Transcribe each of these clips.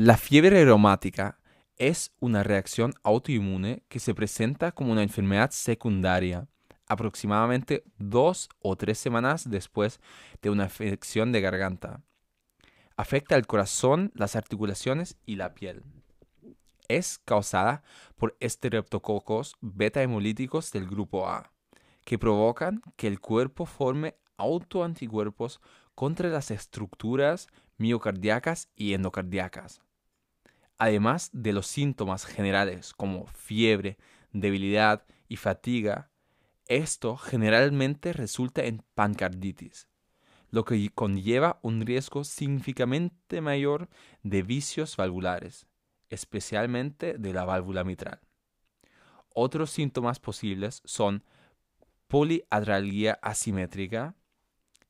La fiebre reumática es una reacción autoinmune que se presenta como una enfermedad secundaria aproximadamente dos o tres semanas después de una infección de garganta. Afecta el corazón, las articulaciones y la piel. Es causada por estreptococos beta hemolíticos del grupo A, que provocan que el cuerpo forme autoanticuerpos contra las estructuras miocardíacas y endocardíacas. Además de los síntomas generales como fiebre, debilidad y fatiga, esto generalmente resulta en pancarditis, lo que conlleva un riesgo significativamente mayor de vicios valvulares, especialmente de la válvula mitral. Otros síntomas posibles son poliadralgia asimétrica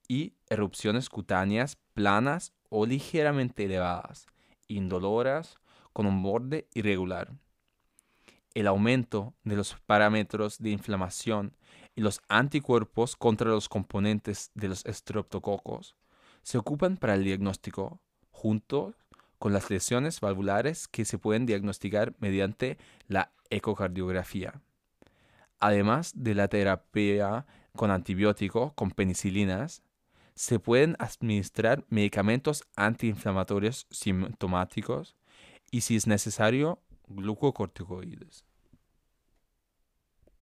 y erupciones cutáneas planas o ligeramente elevadas, indoloras, con un borde irregular el aumento de los parámetros de inflamación y los anticuerpos contra los componentes de los estreptococos se ocupan para el diagnóstico, junto con las lesiones valvulares que se pueden diagnosticar mediante la ecocardiografía. Además de la terapia con antibiótico, con penicilinas, se pueden administrar medicamentos antiinflamatorios sintomáticos y, si es necesario, glucocorticoides.